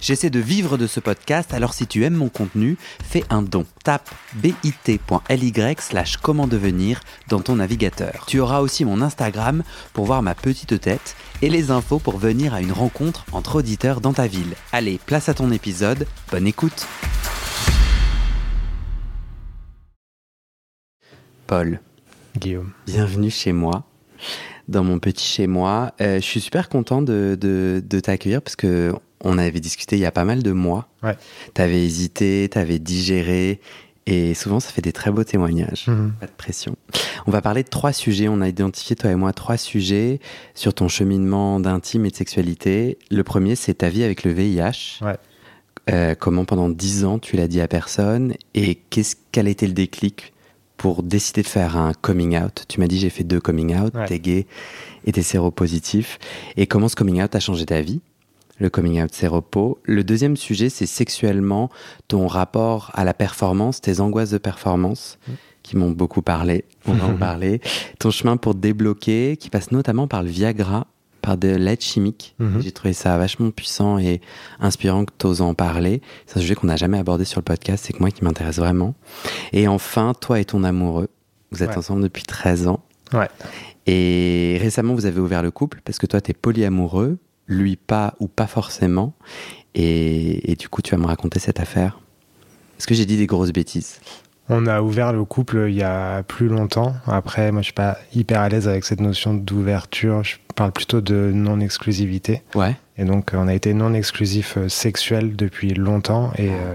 J'essaie de vivre de ce podcast, alors si tu aimes mon contenu, fais un don. Tape bit.ly slash comment devenir dans ton navigateur. Tu auras aussi mon Instagram pour voir ma petite tête et les infos pour venir à une rencontre entre auditeurs dans ta ville. Allez, place à ton épisode, bonne écoute Paul. Guillaume. Bienvenue chez moi, dans mon petit chez moi. Euh, je suis super content de, de, de t'accueillir parce que on avait discuté il y a pas mal de mois. Ouais. T'avais hésité, t'avais digéré, et souvent ça fait des très beaux témoignages. Mhm. Pas de pression. On va parler de trois sujets. On a identifié, toi et moi, trois sujets sur ton cheminement d'intime et de sexualité. Le premier, c'est ta vie avec le VIH. Ouais. Euh, comment pendant dix ans tu l'as dit à personne et qu'est-ce quel a été le déclic pour décider de faire un coming out? Tu m'as dit j'ai fait deux coming out, Ouais. t'es gay et t'es séropositif. Et comment ce coming out a changé ta vie? Le coming out séropo. Le deuxième sujet, c'est sexuellement ton rapport à la performance, tes angoisses de performance Mm. qui m'ont beaucoup parlé. On va en parler. Ton chemin pour te débloquer, qui passe notamment par le Viagra, par de l'aide chimique. Mhm. J'ai trouvé ça vachement puissant et inspirant que tu oses en parler. C'est un sujet qu'on n'a jamais abordé sur le podcast, c'est que moi qui m'intéresse vraiment. Et enfin, toi et ton amoureux, vous êtes Ouais. ensemble depuis 13 ans. Ouais. Et récemment, vous avez ouvert le couple parce que toi, tu es polyamoureux, lui pas ou pas forcément. Et, et du coup, tu vas me raconter cette affaire. Est-ce que j'ai dit des grosses bêtises? On a ouvert le couple il y a plus longtemps. Après, moi, je suis pas hyper à l'aise avec cette notion d'ouverture. Je parle plutôt de non-exclusivité. Ouais. Et donc, on a été non-exclusif euh, sexuel depuis longtemps et euh,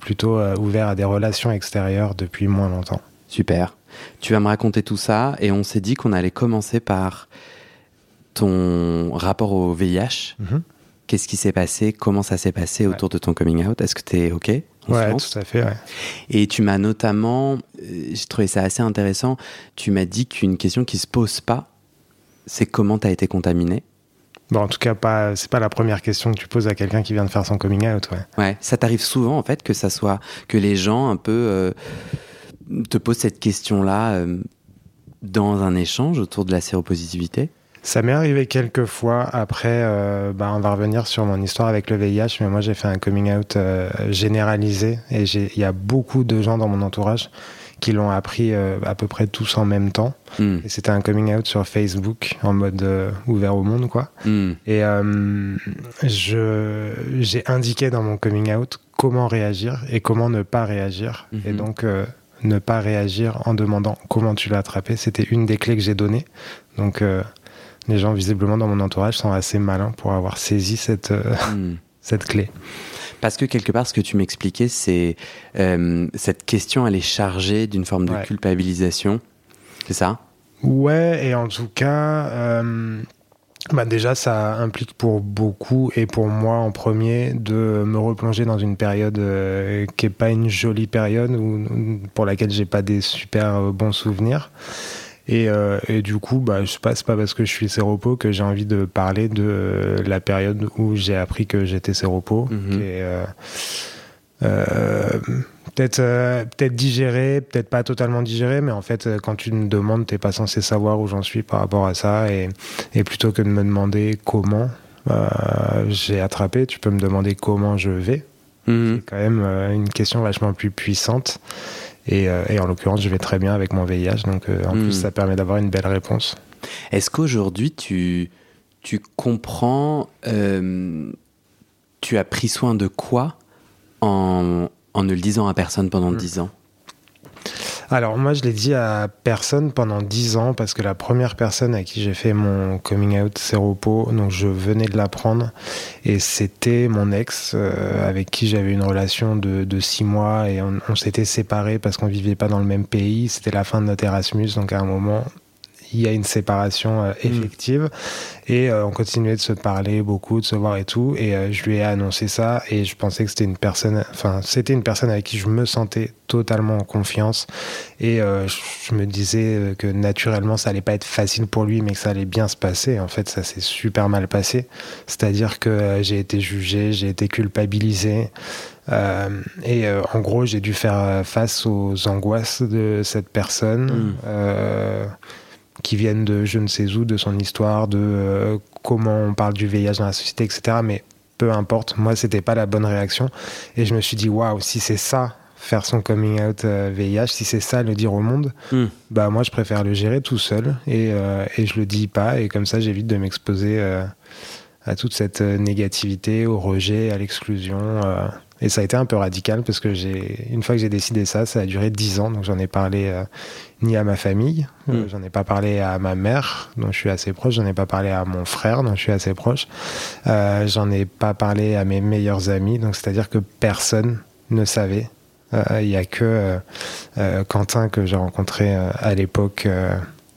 plutôt euh, ouvert à des relations extérieures depuis moins longtemps. Super. Tu vas me raconter tout ça et on s'est dit qu'on allait commencer par ton rapport au VIH. Mhm. Qu'est-ce qui s'est passé Comment ça s'est passé Ouais. autour de ton coming out? Est-ce que tu es OK Ouais, tout à fait. Ouais. Et tu m'as notamment, euh, j'ai trouvé ça assez intéressant, tu m'as dit qu'une question qui se pose pas, c'est comment tu as été contaminé? Bon, en tout cas, pas, c'est pas la première question que tu poses à quelqu'un qui vient de faire son coming out. Ouais. Ouais, ça t'arrive souvent en fait que ça soit que les gens un peu euh, te posent cette question-là euh, dans un échange autour de la séropositivité? Ça m'est arrivé quelques fois. Après, euh, bah, on va revenir sur mon histoire avec le VIH, mais moi j'ai fait un coming out euh, généralisé et il y a beaucoup de gens dans mon entourage qui l'ont appris euh, à peu près tous en même temps. Hmm, Et c'était un coming out sur Facebook en mode euh, ouvert au monde, quoi. hmm, Et euh, je j'ai indiqué dans mon coming out comment réagir et comment ne pas réagir. Mhm. Et donc ne pas réagir en demandant comment tu l'as attrapé, c'était une des clés que j'ai données. Donc les gens visiblement dans mon entourage sont assez malins pour avoir saisi cette euh, hmm. cette clé. Parce que quelque part, ce que tu m'expliquais, c'est euh, cette question, elle est chargée d'une forme de Ouais. culpabilisation. C'est ça? Ouais, et en tout cas, euh, bah déjà, ça implique pour beaucoup, et pour moi en premier, de me replonger dans une période euh, qui est pas une jolie période, ou, pour laquelle j'ai pas des super bons souvenirs. Et, euh, et du coup, bah, je sais pas, c'est pas parce que je suis séropo que j'ai envie de parler de la période où j'ai appris que j'étais séropo, Mhm. euh, euh, peut-être peut-être digéré, peut-être pas totalement digéré, mais en fait, quand tu me demandes, t'es pas censé savoir où j'en suis par rapport à ça, et, et plutôt que de me demander comment euh, j'ai attrapé, tu peux me demander comment je vais. Mhm. C'est quand même une question vachement plus puissante. Et, euh, et en l'occurrence, je vais très bien avec mon VIH, donc euh, en plus, ça permet d'avoir une belle réponse. Est-ce qu'aujourd'hui, tu, tu comprends, euh, tu as pris soin de quoi en, en ne le disant à personne pendant Mm. 10 ans? Alors moi je l'ai dit à personne pendant 10 ans parce que la première personne à qui j'ai fait mon coming out séropo, donc je venais de l'apprendre. Et c'était mon ex euh, avec qui j'avais une relation de, de 6 mois. Et on, on s'était séparés parce qu'on vivait pas dans le même pays, c'était la fin de notre Erasmus. Donc à un moment il y a une séparation euh, effective. Et on continuait de se parler beaucoup, de se voir et tout. Et je lui ai annoncé ça et je pensais que c'était une personne, enfin, c'était une personne avec qui je me sentais totalement en confiance. Et je me disais que naturellement, ça allait pas être facile pour lui, mais que ça allait bien se passer. En fait, ça s'est super mal passé. C'est-à-dire que j'ai été jugé, j'ai été culpabilisé. Euh, et euh, en gros, j'ai dû faire face aux angoisses de cette personne. Hmm. Euh, qui viennent de je ne sais où, de son histoire, de comment on parle du VIH dans la société, etc. Mais peu importe, moi, c'était pas la bonne réaction. Et je me suis dit, waouh, si c'est ça, faire son coming out VIH, si c'est ça, le dire au monde, hmm. bah moi, je préfère le gérer tout seul et, et je le dis pas. Et comme ça, j'évite de m'exposer à toute cette négativité, au rejet, à l'exclusion. Et ça a été un peu radical parce que j'ai, une fois que j'ai décidé ça, ça a duré dix ans. Donc j'en ai parlé euh, ni à ma famille, euh, mm. j'en ai pas parlé à ma mère, dont je suis assez proche, j'en ai pas parlé à mon frère, dont je suis assez proche, euh, j'en ai pas parlé à mes meilleurs amis. Donc c'est-à-dire que personne ne savait. Il y a que Quentin que j'ai rencontré à l'époque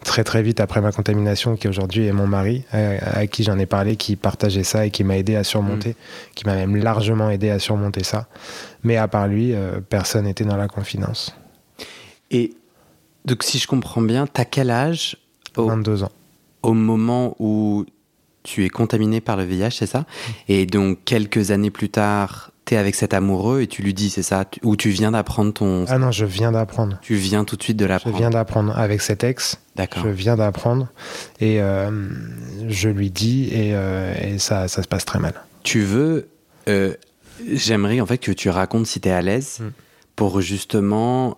très très vite après ma contamination, qui aujourd'hui est mon mari, à, qui j'en ai parlé, qui partageait ça et qui m'a aidé à surmonter, mm. qui m'a même largement aidé à surmonter ça. Mais à part lui, euh, personne n'était dans la confidence. Et donc si je comprends bien, t'as quel âge au, 22 ans. Au moment où tu es contaminé par le VIH, c'est ça? Et donc quelques années plus tard, avec cet amoureux et tu lui dis, c'est ça Ou tu viens d'apprendre ton. Ah non, je viens d'apprendre. Tu viens tout de suite de l'apprendre. Je viens d'apprendre avec cet ex. D'accord. Je viens d'apprendre et euh, je lui dis et, euh, et, ça, ça se passe très mal. Tu veux. Euh, j'aimerais en fait que tu racontes si tu es à l'aise. Mm. Pour justement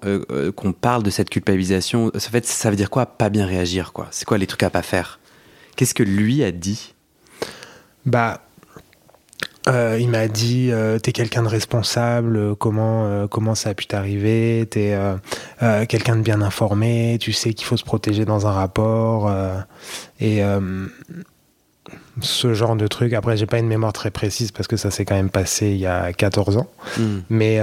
qu'on parle de cette culpabilisation. En fait, ça veut dire quoi Pas bien réagir, quoi? C'est quoi les trucs à pas faire? Qu'est-ce que lui a dit? Bah, euh, il m'a dit euh, t'es quelqu'un de responsable, comment euh, comment ça a pu t'arriver, t'es quelqu'un de bien informé, tu sais qu'il faut se protéger dans un rapport et ce genre de truc. Après j'ai pas une mémoire très précise parce que ça s'est quand même passé il y a 14 ans, hmm. mais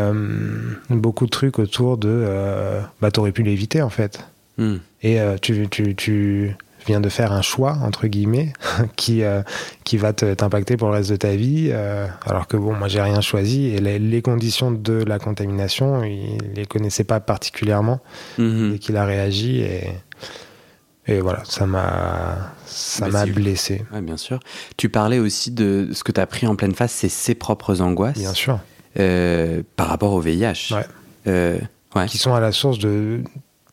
beaucoup de trucs autour de bah t'aurais pu l'éviter en fait. Hmm. Et tu, tu, tu viens de faire un choix, entre guillemets, qui, euh, qui va t'impacter pour le reste de ta vie, euh, alors que bon, moi j'ai rien choisi, et les, conditions de la contamination, il les connaissait pas particulièrement, mhm. et qu'il a réagi, et, et voilà, ça m'a ça m'a blessé. Ouais, bien sûr. Tu parlais aussi de ce que tu as pris en pleine face, c'est ses propres angoisses. Bien sûr. Euh, par rapport au VIH. Ouais. ouais. Qui sont à la source de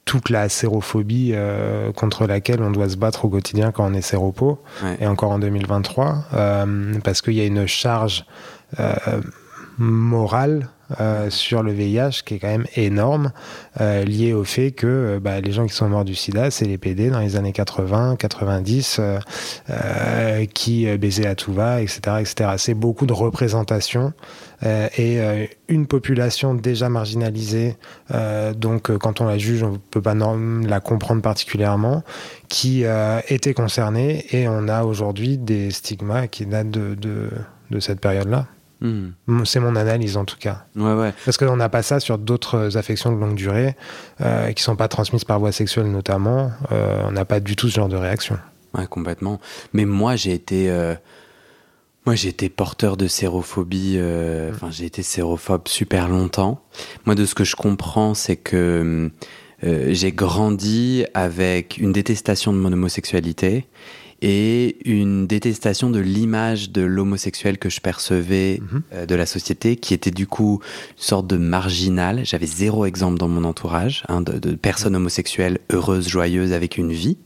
toute la sérophobie euh, contre laquelle on doit se battre au quotidien quand on est séropo, et encore en 2023, euh, parce qu'il y a une charge euh, sur le VIH qui est quand même énorme, liée au fait que bah, les gens qui sont morts du sida, c'est les PD dans les années 80, 90, qui baisaient à tout va, etc. etc. C'est beaucoup de représentations euh, et euh, une population déjà marginalisée, euh, donc quand on la juge, on ne peut pas la comprendre particulièrement, qui était concernée et on a aujourd'hui des stigmas qui datent de, cette période-là. Hmm. C'est mon analyse en tout cas. Ouais, ouais. Parce qu'on n'a pas ça sur d'autres affections de longue durée euh, qui sont pas transmises par voie sexuelle notamment. on n'a pas du tout ce genre de réaction. Ouais, complètement. Mais moi, j'ai été moi, j'ai été porteur de sérophobie. Euh, enfin, j'ai été sérophobe super longtemps. Moi, de ce que je comprends, c'est que euh, j'ai grandi avec une détestation de mon homosexualité et une détestation de l'image de l'homosexuel que je percevais mhm. euh, de la société, qui était du coup une sorte de marginal. J'avais zéro exemple dans mon entourage hein, de, de personnes homosexuelles heureuses, joyeuses, avec une vie.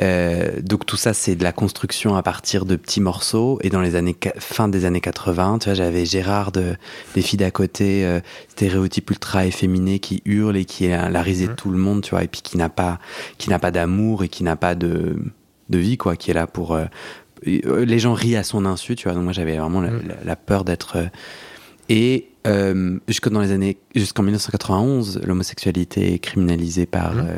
Euh, donc tout ça, c'est de la construction à partir de petits morceaux. Et dans les années fin des années 80, tu vois, j'avais Gérard de, des filles d'à côté, euh, stéréotype ultra efféminé qui hurle et qui est la risée de mmh. tout le monde, tu vois, et puis qui n'a pas, qui n'a pas d'amour et qui n'a pas de, de vie, quoi, qui est là pour. Euh, les gens rient à son insu, tu vois. Donc moi, j'avais vraiment la, la, peur d'être. et euh, jusque dans les années jusqu'en 1991 l'homosexualité est criminalisée par mmh.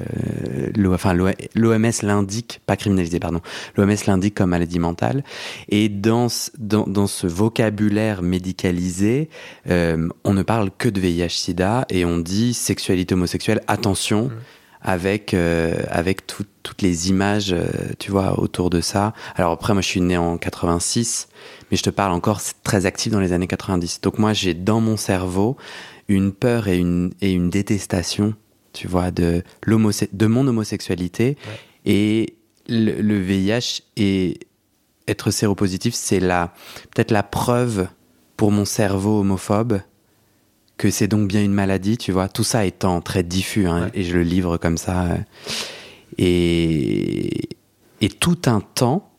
euh, enfin l'OMS l'indique pas criminalisée pardon l'OMS l'indique comme maladie mentale et dans dans, dans ce vocabulaire médicalisé euh, on ne parle que de VIH/SIDA et on dit sexualité homosexuelle attention mmh. Avec, euh, avec toutes les images, euh, tu vois, autour de ça. Alors après, moi, je suis né en 86, mais je te parle encore très actif dans les années 90. Donc moi, j'ai dans mon cerveau une peur et une, et une détestation, tu vois, de, de mon homosexualité. Et le, le, VIH et être séropositif, c'est la peut-être la preuve pour mon cerveau homophobe que c'est donc bien une maladie, tu vois. Tout ça étant très diffus, hein, et je le livre comme ça. Euh, et, et tout un temps,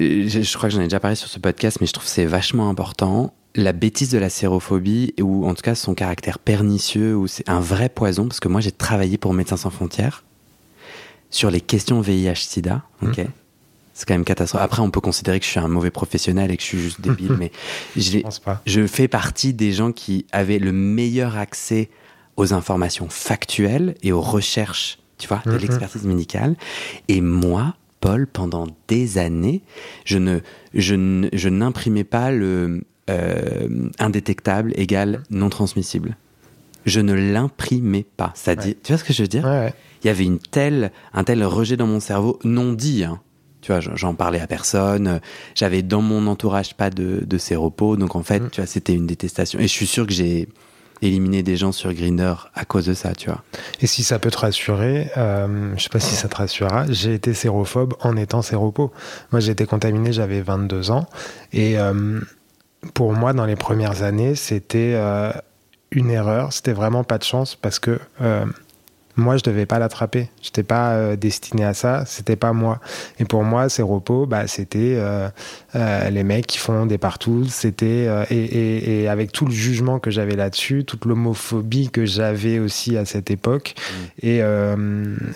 euh, je, crois que j'en ai déjà parlé sur ce podcast, mais je trouve que c'est vachement important. La bêtise de la sérophobie, ou en tout cas son caractère pernicieux, ou c'est un vrai poison, parce que moi j'ai travaillé pour Médecins sans frontières sur les questions VIH-Sida, ok mmh. C'est quand même catastrophique. Après, on peut considérer que je suis un mauvais professionnel et que je suis juste débile, mais je, je fais partie des gens qui avaient le meilleur accès aux informations factuelles et aux recherches, tu vois, de mm-hmm. l'expertise médicale. Et moi, Paul, pendant des années, je ne, je, n'imprimais pas le euh, indétectable égale non transmissible. Je ne l'imprimais pas. Tu vois ce que je veux dire? Il y avait une telle, un tel rejet dans mon cerveau non dit. Hein, tu vois, j'en parlais à personne. J'avais dans mon entourage pas de, de ces repos. Donc en fait, mm. tu vois, c'était une détestation. Et je suis sûr que j'ai éliminé des gens sur Grinder à cause de ça, tu vois. Et si ça peut te rassurer, euh, je sais pas si ça te rassurera, j'ai été sérophobe en étant séropo. Moi, j'ai été contaminé, j'avais 22 ans. Et euh, pour moi, dans les premières années, c'était euh, une erreur. C'était vraiment pas de chance parce que euh, moi, je devais pas l'attraper. Je n'étais pas euh, destiné à ça. C'était pas moi. Et pour moi, ces repos, bah, c'était euh, euh, les mecs qui font des partout. C'était et, et, et, avec tout le jugement que j'avais là-dessus, toute l'homophobie que j'avais aussi à cette époque. Mmh. Et,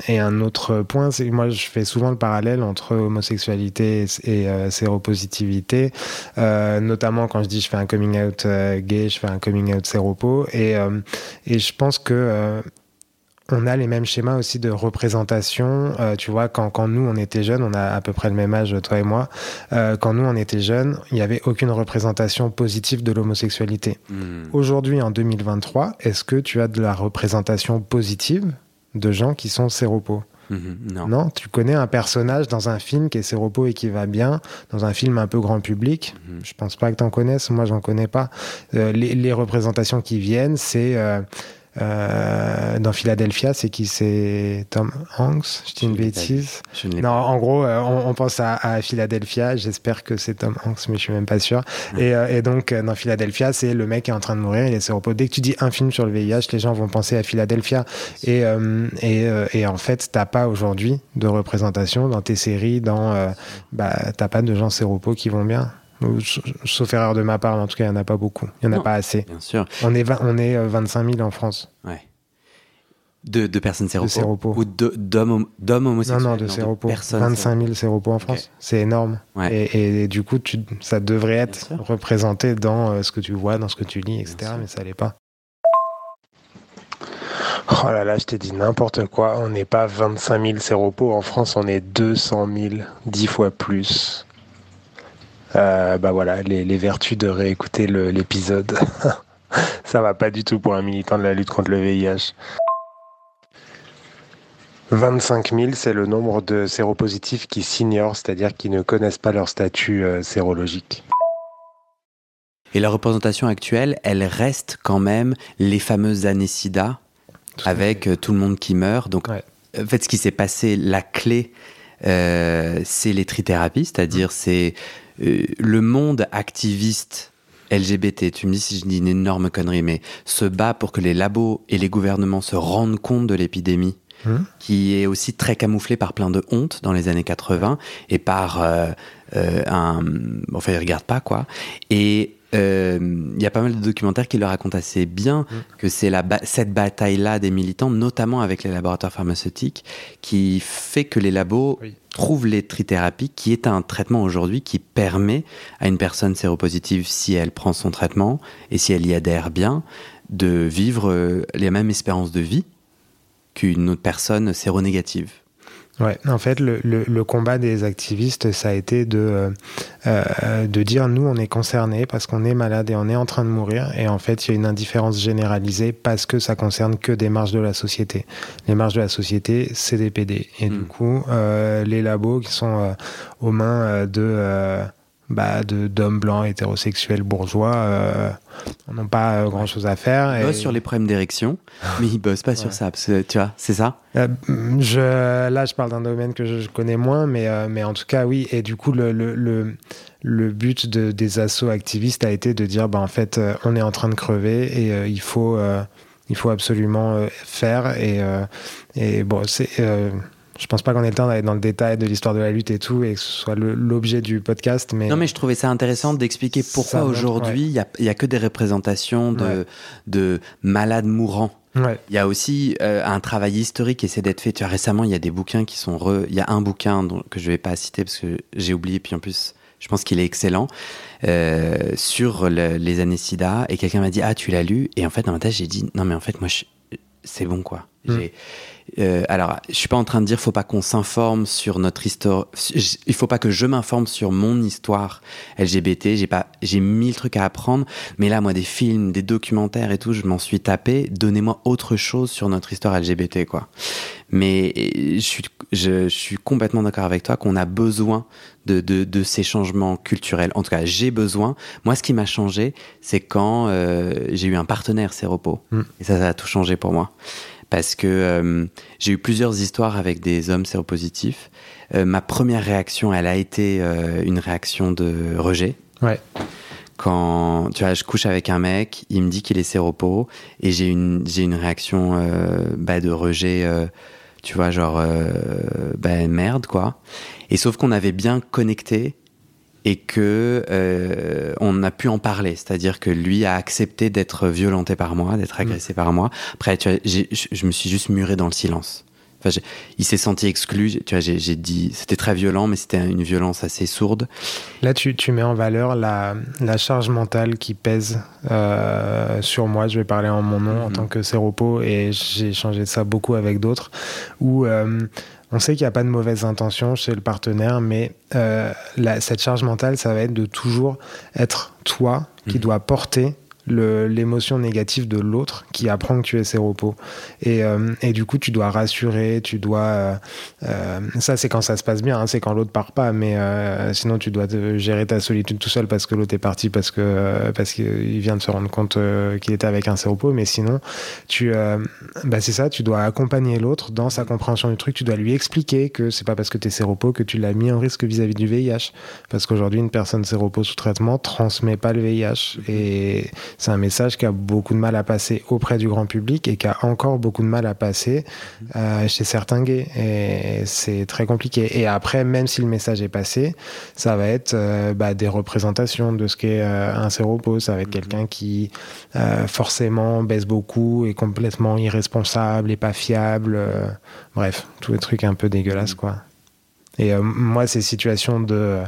et un autre point, c'est que moi, je fais souvent le parallèle entre homosexualité et, séropositivité, notamment quand je dis je fais un coming out gay, je fais un coming out séropo. Et, et je pense que on a les mêmes schémas aussi de représentation. Euh, tu vois, quand, quand nous, on était jeunes, on a à peu près le même âge, toi et moi, euh, quand nous, on était jeunes, il n'y avait aucune représentation positive de l'homosexualité. Hmm. Aujourd'hui, en 2023, est-ce que tu as de la représentation positive de gens qui sont séropos? Hmm, non. non. tu connais un personnage dans un film qui est séropo et qui va bien, dans un film un peu grand public? Hmm. Je pense pas que tu en connaisses, moi j'en connais pas. Euh, les, les, représentations qui viennent, c'est euh, dans Philadelphia, c'est qui? C'est Tom Hanks Je dis une bêtise Non, en gros, euh, on, pense à, à Philadelphia. J'espère que c'est Tom Hanks, mais je suis même pas sûr. Et, euh, et, donc, dans Philadelphia, c'est le mec qui est en train de mourir, il est repos. Dès que tu dis un film sur le VIH, les gens vont penser à Philadelphia. Et, et, et, en fait, t'as pas aujourd'hui de représentation dans tes séries, dans, bah, t'as pas de gens séropos qui vont bien. Sauf erreur de ma part, en tout cas, il n'y en a pas beaucoup. Il n'y en a pas assez. Bien sûr. On est, on est 25 euh, 000 en France. Ouais. De, de personnes séropos. Ou d'hommes homosexuels Non, non, de séropos. 25 000 séropos en France. C'est énorme. Et, et, du coup, tu, ça devrait être représenté dans euh, ce que tu vois, dans ce que tu lis, etc. Mais ça l'est pas. Oh là là, je t'ai dit n'importe quoi. On n'est pas 25 000 séropos. En France, on est 200 000, 10 fois plus. Euh, bah voilà, les, vertus de réécouter l'épisode. Ça va pas du tout pour un militant de la lutte contre le VIH. 25 000, c'est le nombre de séropositifs qui s'ignorent, c'est-à-dire qui ne connaissent pas leur statut euh, sérologique. Et la représentation actuelle, elle reste quand même les fameuses années SIDA, avec euh, tout le monde qui meurt. Donc, en fait, ce qui s'est passé, la clé, c'est les trithérapies, c'est-à-dire c'est euh, le monde activiste LGBT, tu me dis si je dis une énorme connerie, mais se bat pour que les labos et les gouvernements se rendent compte de l'épidémie, hum. qui est aussi très camouflée par plein de honte dans les années 80 et par euh, euh, un, enfin ils regardent pas quoi. Et il y a pas mal de documentaires qui le racontent assez bien hum. que c'est la cette bataille-là des militants, notamment avec les laboratoires pharmaceutiques, qui fait que les labos trouve les trithérapies, qui est un traitement aujourd'hui qui permet à une personne séropositive, si elle prend son traitement et si elle y adhère bien, de vivre euh, les mêmes espérances de vie qu'une autre personne séronégative. Ouais, en fait, le, le, combat des activistes, ça a été de, euh, euh, de dire nous, on est concernés parce qu'on est malade et on est en train de mourir. Et en fait, il y a une indifférence généralisée parce que ça concerne que des marges de la société. Les marges de la société, c'est des PD. Et du hmm. coup, euh, les labos qui sont aux mains de bah, d'hommes blancs hétérosexuels bourgeois euh, n'ont pas euh, grand chose à faire. Ils bossent sur les problèmes d'érection, mais ils bossent pas sur ça, parce que tu vois, c'est ça? Euh, je, Là, je parle d'un domaine que je, connais moins, mais, euh, mais en tout cas, oui. Et du coup, le, le, le, le but de, des assauts activistes a été de dire, bah, en fait, on est en train de crever et il, faut, il faut absolument faire. Et, et bon, c'est je pense pas qu'on ait le temps d'aller dans le détail de l'histoire de la lutte et tout, et que ce soit l'objet du podcast. Mais non, mais je trouvais ça intéressant d'expliquer pourquoi aujourd'hui il n'y a, a, que des représentations de, de malades mourants. Il y a aussi euh, un travail historique qui essaie d'être fait. Tu vois, récemment, il y a des bouquins qui sont re... Il y a un bouquin dont, que je vais pas citer parce que j'ai oublié, puis en plus, je pense qu'il est excellent, euh, sur les années SIDA. Et quelqu'un m'a dit Ah, tu l'as lu? Et en fait, dans ma tête, j'ai dit Non, mais en fait, moi, c'est bon, quoi. Mm. Euh, alors, je suis pas en train de dire faut pas qu'on s'informe sur notre histoire. Il faut pas que je m'informe sur mon histoire LGBT. J'ai pas, j'ai mille trucs à apprendre. Mais là, moi, des films, des documentaires et tout, je m'en suis tapé. Donnez-moi autre chose sur notre histoire LGBT, quoi. Mais je suis, je, suis complètement d'accord avec toi qu'on a besoin de, de, de, ces changements culturels. En tout cas, j'ai besoin. Moi, ce qui m'a changé, c'est quand euh, j'ai eu un partenaire Séropo. Mm. Et ça, ça a tout changé pour moi parce que euh, j'ai eu plusieurs histoires avec des hommes séropositifs. Euh, ma première réaction, elle a été euh, une réaction de rejet. Ouais. Quand tu vois, je couche avec un mec, il me dit qu'il est séropo et j'ai une j'ai une réaction bah, de rejet. tu vois, genre bah, merde quoi. Et sauf qu'on avait bien connecté et que euh, on a pu en parler, c'est-à-dire que lui a accepté d'être violenté par moi, d'être mm. agressé par moi. Après, tu vois, je me suis juste muré dans le silence. Enfin, il s'est senti exclu. Tu vois, j'ai dit, c'était très violent, mais c'était une violence assez sourde. Là, tu, tu mets en valeur la, la charge mentale qui pèse euh, sur moi. Je vais parler en mon nom en mm-hmm. tant que séropo et j'ai changé ça beaucoup avec d'autres. Où euh, on sait qu'il n'y a pas de mauvaises intentions chez le partenaire, mais euh, cette charge mentale, ça va être de toujours être toi qui mmh. dois porter l'émotion négative de l'autre qui apprend que tu es séropos. Et, euh, et du coup, tu dois rassurer, tu dois... Euh, euh, ça, c'est quand ça se passe bien, hein, c'est quand l'autre part pas, mais sinon, tu dois gérer ta solitude tout seul parce que l'autre est parti, parce que parce qu'il vient de se rendre compte qu'il était avec un séropos. Mais sinon, tu, bah, c'est ça, tu dois accompagner l'autre dans sa compréhension du truc, tu dois lui expliquer que c'est pas parce que tu es séropos que tu l'as mis en risque vis-à-vis du VIH. Parce qu'aujourd'hui, une personne séropos sous traitement transmet pas le VIH. Et c'est un message qui a beaucoup de mal à passer auprès du grand public et qui a encore beaucoup de mal à passer euh, chez certains gays. Et c'est très compliqué. Et après, même si le message est passé, ça va être euh, bah, des représentations de ce qu'est euh, un séropos. Ça va être mhm. quelqu'un qui forcément baisse beaucoup, est complètement irresponsable, et pas fiable. bref, tous les trucs un peu dégueulasses, mhm. quoi. Et euh, moi, ces situations de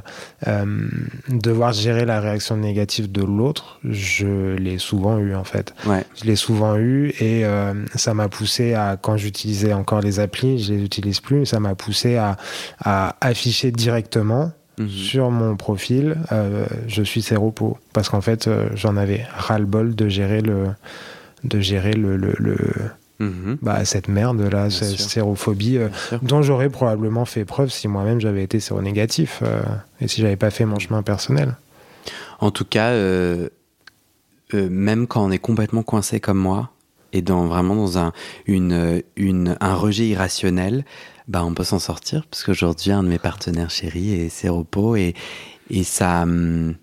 euh, devoir gérer la réaction négative de l'autre, je l'ai souvent eu en fait. Ouais. Je l'ai souvent eu et euh, ça m'a poussé à, quand j'utilisais encore les applis, je les utilise plus, ça m'a poussé à, à, afficher directement mhm. sur mon profil, euh, je suis séropo. Parce qu'en fait, euh, j'en avais ras-le-bol de gérer le, de gérer le, le, le Mhm. bah, cette merde là, cette sérophobie, euh, dont j'aurais probablement fait preuve si moi-même j'avais été séronégatif euh, et si j'avais pas fait mon chemin personnel. En tout cas, euh, même quand on est complètement coincé comme moi et dans vraiment dans un une, une un rejet irrationnel, bah on peut s'en sortir parce qu'aujourd'hui un de mes partenaires chéris est séropo et et ça. Hum,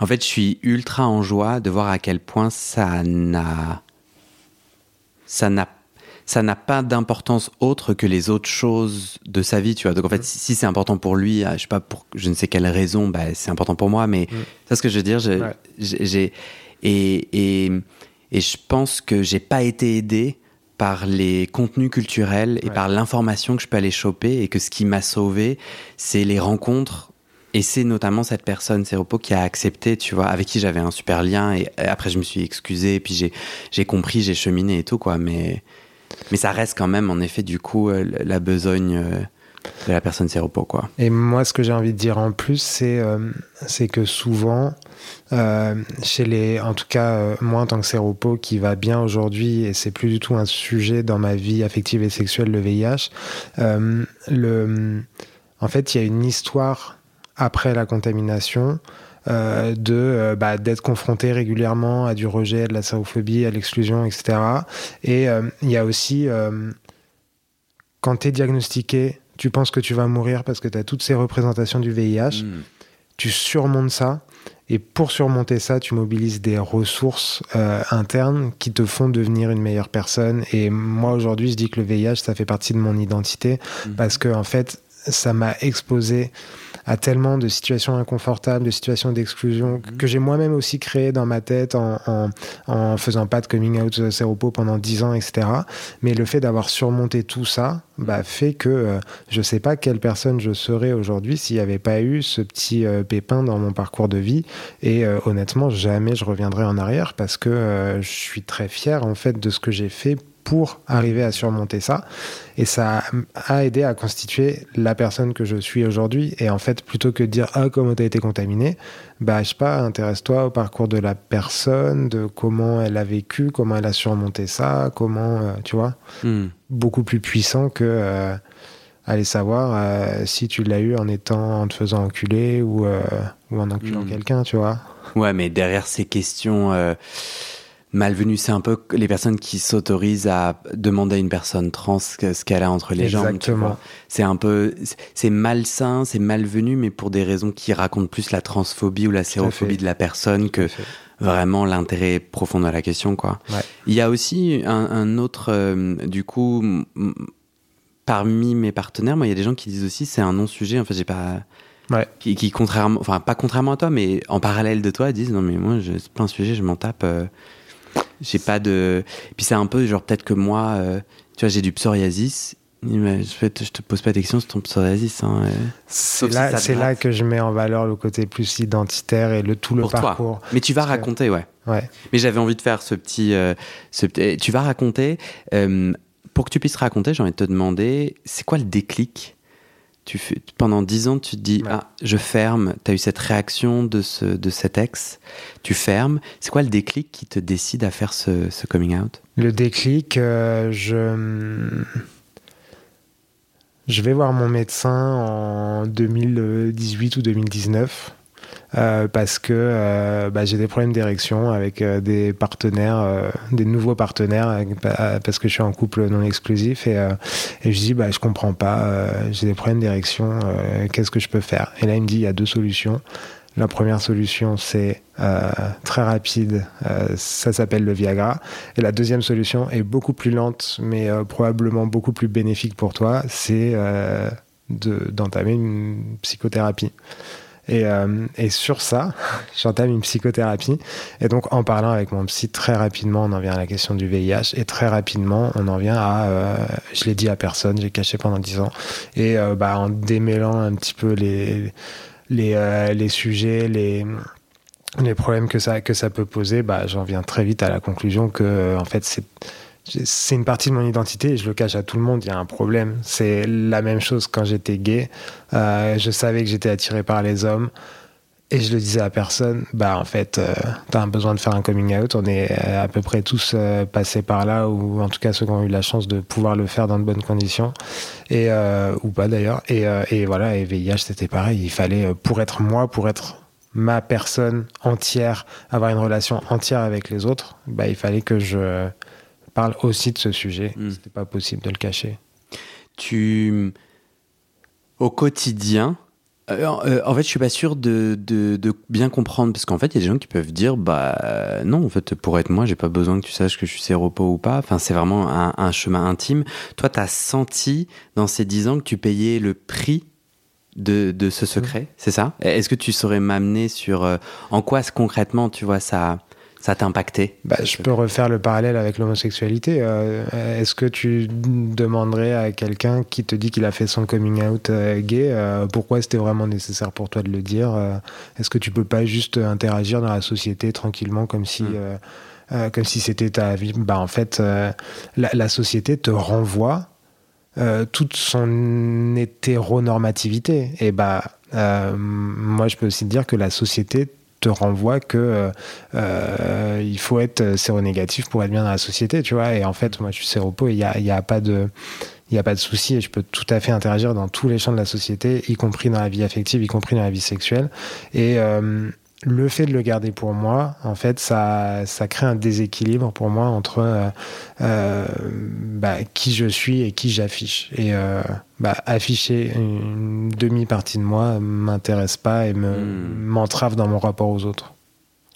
en fait, je suis ultra en joie de voir à quel point ça n'a ça n'a ça n'a pas d'importance autre que les autres choses de sa vie, tu vois. Donc en fait, mm. si, c'est important pour lui, je sais pas pour je ne sais quelle raison, bah, c'est important pour moi, mais mm. c'est ce que je veux dire. J'ai et, et, et je pense que j'ai pas été aidé par les contenus culturels et par l'information que je peux aller choper et que ce qui m'a sauvé, c'est les rencontres et c'est notamment cette personne, Séropo, qui a accepté, tu vois, avec qui j'avais un super lien. Et après, je me suis excusé, et puis j'ai, j'ai compris, j'ai cheminé et tout, quoi. Mais, mais ça reste quand même, en effet, du coup, euh, la besogne euh, de la personne séropo, quoi. Et moi, ce que j'ai envie de dire en plus, c'est c'est que souvent, chez les, en tout cas, moi en tant que séropo qui va bien aujourd'hui, et c'est plus du tout un sujet dans ma vie affective et sexuelle, le VIH, le, en fait, il y a une histoire après la contamination euh, de euh, bah, d'être confronté régulièrement à du rejet, à de la sérophobie, à l'exclusion, etc. Et euh, il y a aussi, quand tu es diagnostiqué, tu penses que tu vas mourir parce que tu as toutes ces représentations du VIH, hmm. tu surmontes ça. Et pour surmonter ça, tu mobilises des ressources internes qui te font devenir une meilleure personne. Et moi, aujourd'hui, je dis que le VIH, ça fait partie de mon identité hmm. parce que, en fait, ça m'a exposé à tellement de situations inconfortables, de situations d'exclusion mhm. que j'ai moi-même aussi créé dans ma tête en, en, en, faisant pas de coming out séropo pendant 10 ans, etc. Mais le fait d'avoir surmonté tout ça bah, fait que euh, je sais pas quelle personne je serais aujourd'hui s'il n'y avait pas eu ce petit euh, pépin dans mon parcours de vie. Et euh, honnêtement, jamais je reviendrai en arrière parce que je suis très fier en fait de ce que j'ai fait pour arriver à surmonter ça. Et ça a aidé à constituer la personne que je suis aujourd'hui. Et en fait, plutôt que de dire Ah, comment tu as été contaminé, bah, je sais pas, intéresse-toi au parcours de la personne, de comment elle a vécu, comment elle a surmonté ça, comment, euh, tu vois, hmm. beaucoup plus puissant que euh, aller savoir euh, si tu l'as eu en étant, en te faisant enculer ou, ou en enculant hmm. quelqu'un, tu vois. Ouais, mais derrière ces questions malvenu. C'est un peu les personnes qui s'autorisent à demander à une personne trans ce qu'elle a entre les jambes. Exactement. C'est un peu, c'est malsain, c'est malvenu, mais pour des raisons qui racontent plus la transphobie ou la sérophobie de la personne que vraiment l'intérêt profond de la question, quoi. Il y a aussi un, autre, euh, du coup, parmi mes partenaires, moi, il y a des gens qui disent aussi c'est un non-sujet. En fait, j'ai pas. Qui, contrairement, enfin pas contrairement à toi, mais en parallèle de toi, disent non mais moi c'est pas un sujet, je m'en tape. Euh, j'ai pas de. Puis c'est un peu genre peut-être que moi, euh, tu vois, j'ai du psoriasis. Mais je, je te pose pas de questions sur ton psoriasis. Hein, c'est là, c'est là que je mets en valeur le côté plus identitaire et le tout le parcours. Mais tu vas raconter, ouais. Ouais. Mais j'avais envie de faire ce petit, euh, ce Tu vas raconter. Euh, pour que tu puisses raconter, j'ai envie de te demander, c'est quoi le déclic tu pendant dix ans, tu te dis ah je ferme. Tu as eu cette réaction de ce de cet ex. Tu fermes. C'est quoi le déclic qui te décide à faire ce, ce coming out? Le déclic, euh, je je vais voir mon médecin en 2018 ou 2019 euh, parce que euh, bah, j'ai des problèmes d'érection avec euh, des partenaires, des nouveaux partenaires, bah, parce que je suis en couple non exclusif et, et je dis bah je comprends pas, j'ai des problèmes d'érection, qu'est-ce que je peux faire? Et là il me dit il y a deux solutions. La première solution, c'est très rapide, ça s'appelle le Viagra. Et la deuxième solution est beaucoup plus lente, mais probablement beaucoup plus bénéfique pour toi, c'est d'entamer une psychothérapie. Et, euh, et sur ça, j'entame une psychothérapie. Et donc, en parlant avec mon psy, très rapidement, on en vient à la question du VIH. Et très rapidement, on en vient à. Euh, je l'ai dit à personne, j'ai caché pendant 10 ans. Et euh, bah, en démêlant un petit peu les, les, les sujets, les les problèmes que ça que ça peut poser, bah, j'en viens très vite à la conclusion que en fait c'est c'est une partie de mon identité et je le cache à tout le monde. Il y a un problème. C'est la même chose quand j'étais gay. Euh, je savais que j'étais attiré par les hommes et je le disais à personne. Bah, en fait, euh, tu as besoin de faire un coming out. On est euh, à peu près tous passés par là, ou en tout cas ceux qui ont eu la chance de pouvoir le faire dans de bonnes conditions, et, ou pas d'ailleurs. Et, et, voilà, et VIH, c'était pareil. Il fallait, pour être moi, pour être ma personne entière, avoir une relation entière avec les autres, bah, il fallait que je parle aussi de ce sujet. Hmm. C'était pas possible de le cacher. Tu, au quotidien, euh, euh, en fait, je suis pas sûr de, de, bien comprendre parce qu'en fait, il y a des gens qui peuvent dire, bah non, en fait, pour être moi, j'ai pas besoin que tu saches que je suis séropo ou pas. Enfin, c'est vraiment un, chemin intime. Toi, tu as senti dans ces dix ans que tu payais le prix de, de ce secret, c'est ça? Est-ce que tu saurais m'amener sur euh, en quoi concrètement, tu vois, ça ça t'a impacté bah, Je peux refaire le parallèle avec l'homosexualité. Euh, est-ce que tu demanderais à quelqu'un qui te dit qu'il a fait son coming out euh, gay, euh, pourquoi c'était vraiment nécessaire pour toi de le dire Est-ce que tu peux pas juste interagir dans la société tranquillement comme si... Hmm. comme si c'était ta vie, bah en fait, la, société te renvoie toute son hétéronormativité. Et bah, moi, je peux aussi dire que la société te renvoie que il faut être séronégatif pour être bien dans la société, tu vois. Et en fait, moi, je suis séropo et il n'y a, y a pas de il n'y a pas de souci et je peux tout à fait interagir dans tous les champs de la société, y compris dans la vie affective, y compris dans la vie sexuelle. Et euh, le fait de le garder pour moi, en fait, ça, ça crée un déséquilibre pour moi entre euh, euh, bah, qui je suis et qui j'affiche. Et bah, afficher une demi-partie de moi m'intéresse pas et me, hmm. m'entrave dans mon rapport aux autres.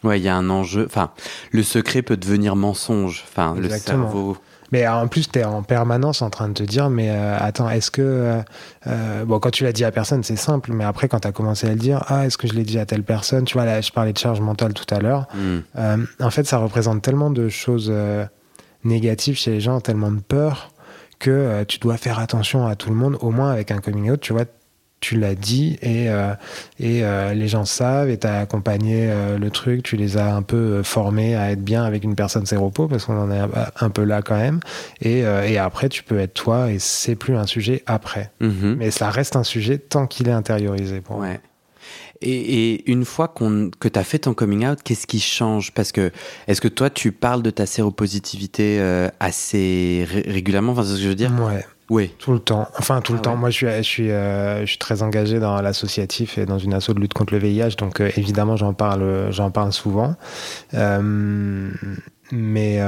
Ouais, il y a un enjeu. Enfin, le secret peut devenir mensonge. Enfin, le cerveau mais en plus, tu es en permanence en train de te dire, mais euh, attends, est-ce que... Euh, euh, bon, quand tu l'as dit à personne, c'est simple, mais après, quand tu as commencé à le dire, ah, est-ce que je l'ai dit à telle personne? Tu vois, là, je parlais de charge mentale tout à l'heure. Hmm. en fait, ça représente tellement de choses négatives chez les gens, tellement de peur, que tu dois faire attention à tout le monde, au moins avec un coming out, tu vois, tu l'as dit et, euh, et euh, les gens savent et tu as accompagné euh, le truc, tu les as un peu formés à être bien avec une personne séropo parce qu'on en est un peu là quand même. Et, et après, tu peux être toi et c'est plus un sujet après. Mm-hmm. Mais ça reste un sujet tant qu'il est intériorisé pour ouais. Et, et, une fois qu'on, que tu as fait ton coming out, qu'est-ce qui change? Parce que, est-ce que toi, tu parles de ta séropositivité assez régulièrement? Enfin, c'est ce que je veux dire Ouais. Oui. Tout le temps. Enfin, tout le ah temps. Moi, je suis, je, suis, euh, je suis très engagé dans l'associatif et dans une asso de lutte contre le VIH. Donc, euh, évidemment, j'en parle, j'en parle souvent. Euh, mais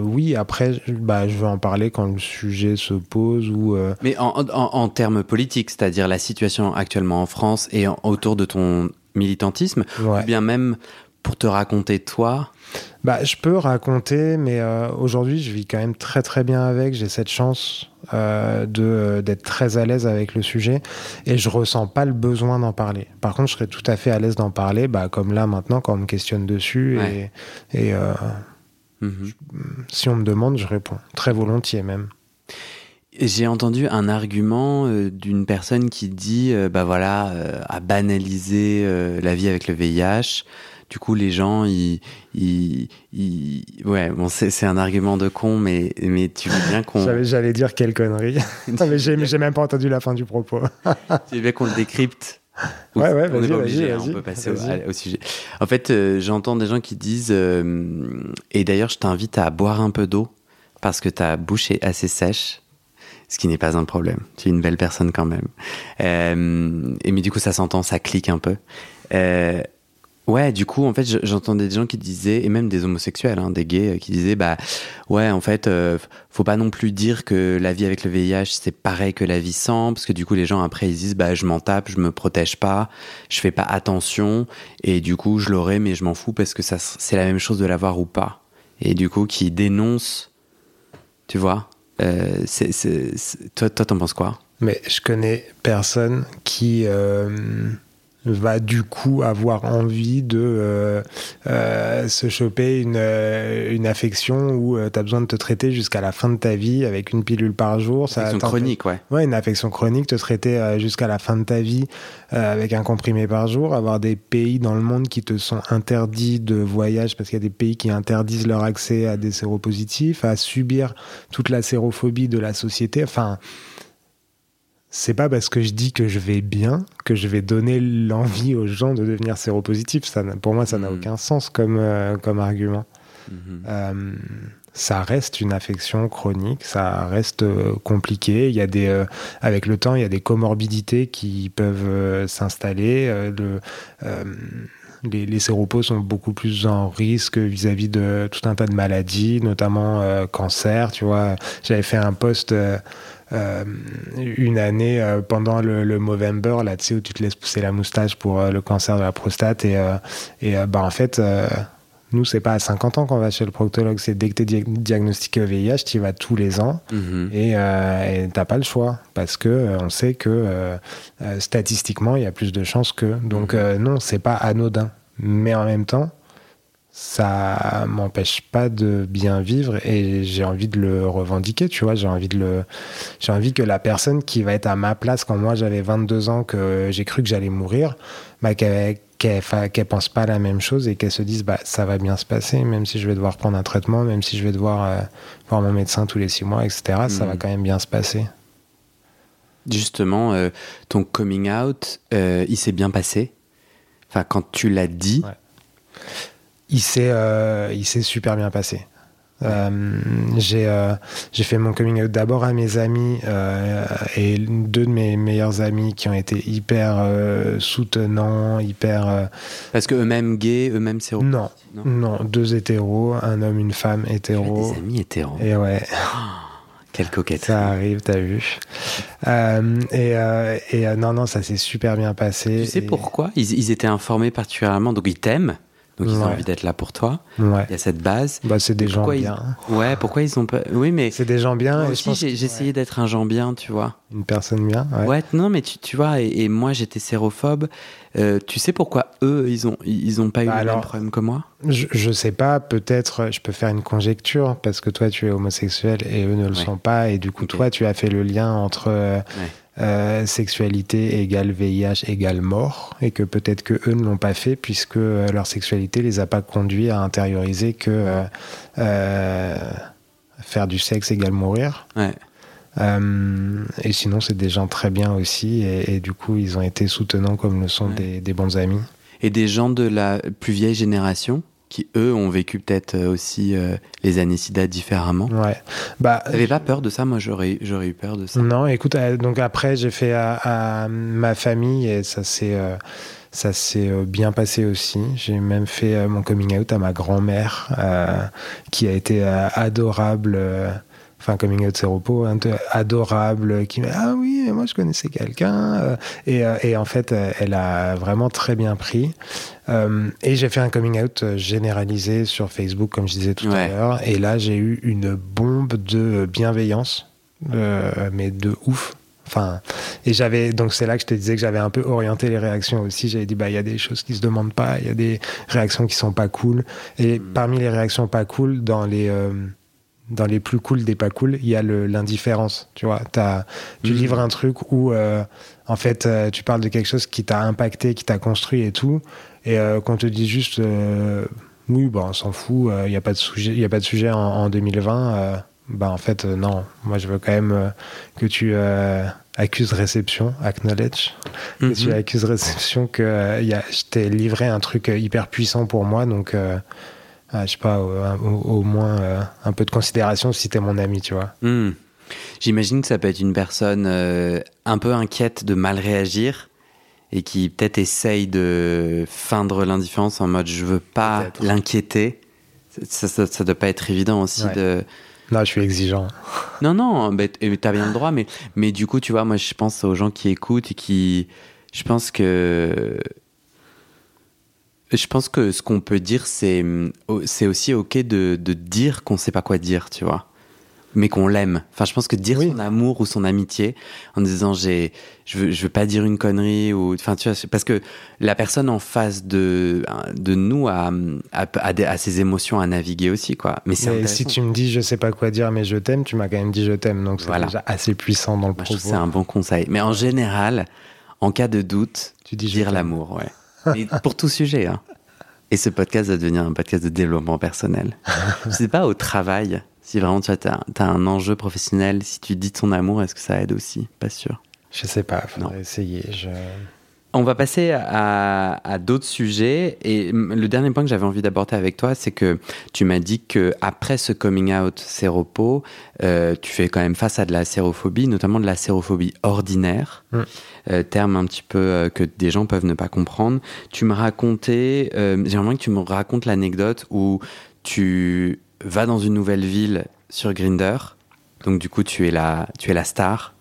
oui, après, bah, je veux en parler quand le sujet se pose ou. Mais en, en, en, termes politiques, c'est-à-dire la situation actuellement en France et autour de ton militantisme, ou bien même pour te raconter toi bah, je peux raconter, mais euh, aujourd'hui, je vis quand même très très bien avec. J'ai cette chance euh, de d'être très à l'aise avec le sujet et je ressens pas le besoin d'en parler. Par contre, je serais tout à fait à l'aise d'en parler, bah, comme là maintenant quand on me questionne dessus et, et euh, mhm. si on me demande, je réponds très volontiers même. J'ai entendu un argument d'une personne qui dit, bah voilà, à banaliser la vie avec le VIH. Du coup, les gens, ils, ils, ouais, bon, c'est un argument de con, mais, mais tu veux bien qu'on. J'allais dire quelle connerie. mais j'ai même pas entendu la fin du propos. tu veux bien qu'on le décrypte? Ouais, ouais, on n'est pas obligé, hein, on peut passer au, sujet. En fait, euh, j'entends des gens qui disent, euh, et d'ailleurs, je t'invite à boire un peu d'eau parce que ta bouche est assez sèche ce qui n'est pas un problème. Tu es une belle personne quand même. Euh, et mais du coup, ça s'entend, ça clique un peu. Ouais, du coup, en fait, j'entendais des gens qui disaient, et même des homosexuels, hein, des gays, euh, qui disaient, bah, ouais, en fait, euh, faut pas non plus dire que la vie avec le VIH, c'est pareil que la vie sans, parce que du coup, les gens après, ils disent, bah, je m'en tape, je me protège pas, je fais pas attention, et du coup, je l'aurai, mais je m'en fous parce que ça, c'est la même chose de l'avoir ou pas. Et du coup, qui dénoncent, tu vois, euh, c'est, toi, toi, t'en penses quoi? Mais je connais personne qui, va du coup avoir envie de euh, euh, se choper une, euh, une affection où tu as besoin de te traiter jusqu'à la fin de ta vie avec une pilule par jour. Une affection chronique, ouais. Ouais, une affection chronique, te traiter jusqu'à la fin de ta vie avec un comprimé par jour, avoir des pays dans le monde qui te sont interdits de voyage parce qu'il y a des pays qui interdisent leur accès à des séropositifs, à subir toute la sérophobie de la société. Enfin, c'est pas parce que je dis que je vais bien que je vais donner l'envie aux gens de devenir séropositifs. Ça, pour moi, ça n'a mm. aucun sens comme, euh, comme argument. Mm-hmm. Euh, ça reste une affection chronique, ça reste euh, compliqué. Il y a des, avec le temps, il y a des comorbidités qui peuvent s'installer. les, les séropos sont beaucoup plus en risque vis-à-vis de tout un tas de maladies, notamment cancer. Tu vois, j'avais fait un post euh, une année euh, pendant le, le, Movember, là, tu sais, où tu te laisses pousser la moustache pour euh, le cancer de la prostate. Et, et bah, en fait, nous, c'est pas à 50 ans qu'on va chez le proctologue, c'est dès que tu es diagnostiqué au VIH, tu y vas tous les ans mhm. et tu t'as pas le choix parce que on sait que statistiquement, il y a plus de chances que. Donc, mhm. non, c'est pas anodin. Mais en même temps, ça m'empêche pas de bien vivre et j'ai envie de le revendiquer, tu vois, j'ai envie de le j'ai envie que la personne qui va être à ma place quand moi j'avais 22 ans que j'ai cru que j'allais mourir, bah qu'elle qu'elle pense pas la même chose et qu'elle se dise bah ça va bien se passer même si je vais devoir prendre un traitement, même si je vais devoir euh, voir mon médecin tous les six mois, etc. Ça va mmh. quand même bien se passer. justement, euh, ton coming out, euh, il s'est bien passé? Enfin, quand tu l'as dit? Ouais. Il s'est euh, il s'est super bien passé. Euh, j'ai euh, j'ai fait mon coming out d'abord à mes amis euh, et deux de mes meilleurs amis qui ont été hyper soutenants, hyper. Parce que eux-mêmes gays, eux-mêmes séro. non, Non. non, deux hétéros, un homme, une femme hétéro. des amis hétéros. Et ouais, Quelle coquette. ça arrive, t'as vu. Et et non, non, ça s'est super bien passé. Tu sais Et- pourquoi? Ils, ils étaient informés particulièrement, donc ils t'aiment, donc ils ont envie d'être là pour toi. Ouais. Il y a cette base. Bah, c'est des gens ils- bien. Ouais, pourquoi ils ont pas. Oui, mais. C'est des gens bien. Moi aussi, pense j'ai que- j'ai essayé d'être un gens bien, tu vois. Une personne bien. Ouais. Ouais, non, mais tu, tu vois, et, et moi j'étais sérophobe. Euh, tu sais pourquoi eux, ils ont, ils ont pas eu Bah le même problème que moi? Je, je sais pas, peut-être je peux faire une conjecture parce que toi tu es homosexuel et eux ne le sont pas et du coup toi tu as fait le lien entre euh, euh, sexualité égale VIH égale mort et que peut-être que eux ne l'ont pas fait puisque euh, leur sexualité les a pas conduits à intérioriser que euh, euh, faire du sexe égale mourir. Ouais. Euh, et sinon c'est des gens très bien aussi et, et du coup ils ont été soutenants comme le sont Ouais. des, des bons amis. Et des gens de la plus vieille génération qui, eux, ont vécu peut-être euh, aussi euh, les années SIDA différemment. Ouais. Bah, T'avais pas peur de ça? Moi, j'aurais, j'aurais eu peur de ça. Non, écoute, euh, donc après j'ai fait à, à ma famille et ça s'est euh, ça s'est bien passé aussi. J'ai même fait mon coming out à ma grand-mère qui a été adorable. Enfin, coming out séropo, hein, de- adorable, qui m'a ah oui, moi je connaissais quelqu'un. et, et en fait, elle a vraiment très bien pris. Euh, et j'ai fait un coming out euh, généralisé sur Facebook, comme je disais tout Ouais. à l'heure. Et là, j'ai eu une bombe de bienveillance, euh, mais de ouf. Enfin, et j'avais donc c'est là que je te disais que j'avais un peu orienté les réactions aussi. J'avais dit bah il y a des choses qui se demandent pas, il y a des réactions qui sont pas cool. Et parmi les réactions pas cool, dans les euh, dans les plus cool des pas cool, il y a l'indifférence. Tu vois, tu Mhm. livres un truc où euh, en fait euh, tu parles de quelque chose qui t'a impacté, qui t'a construit et tout, et euh, qu'on te dit juste euh, oui bah on s'en fout, il y a pas de sujet, y a pas de sujet en, en 2020. euh, bah en fait euh, non, moi je veux quand même euh, que tu euh, accuses réception, acknowledge, que tu Mhm. accuses réception que euh, y a, je t'ai livré un truc euh, hyper puissant pour moi, donc euh, ah, je sais pas, au, au- au moins euh, un peu de considération si t'es mon ami, tu vois. Hmm. J'imagine que ça peut être une personne euh, un peu inquiète de mal réagir et qui peut-être essaye de feindre l'indifférence en mode je veux pas l'inquiéter. Ça, ça, ça doit pas être évident aussi Ouais. de. Non, je suis exigeant. Non, non, bah, t'as bien le droit, mais, mais du coup, tu vois, moi, je pense aux gens qui écoutent et qui. Je pense que. Je pense que ce qu'on peut dire, c'est c'est aussi OK de, de dire qu'on sait pas quoi dire, tu vois. Mais qu'on l'aime. Enfin, je pense que dire Oui. son amour ou son amitié en disant j'ai, je veux, je veux pas dire une connerie ou, enfin, tu vois, parce que la personne en face de, de nous a, a, a des- a ses émotions à naviguer aussi, quoi. Mais c'est si tu me dis je sais pas quoi dire, mais je t'aime, tu m'as quand même dit je t'aime, donc c'est Voilà. déjà assez puissant dans le Moi, je trouve que propos. c'est un bon conseil. Mais en général, en cas de doute, Tu dis dire l'amour, ouais. Et pour tout sujet. Hein. Et ce podcast va devenir un podcast de développement personnel. je sais pas, au travail, si vraiment tu as, un enjeu professionnel, si tu dis ton amour, est-ce que ça aide aussi? Pas sûr. Je sais pas, faudrait Non. essayer. Je... On va passer à, à d'autres sujets. Et le dernier point que j'avais envie d'aborder avec toi, c'est que tu m'as dit que après ce coming out séropo, euh, tu fais quand même face à de la sérophobie, notamment de la sérophobie ordinaire, Mm. euh, terme un petit peu euh, que des gens peuvent ne pas comprendre. Tu me racontais, euh, j'aimerais que tu me racontes l'anecdote où tu vas dans une nouvelle ville sur Grinder. Donc du coup, tu es la, tu es la star.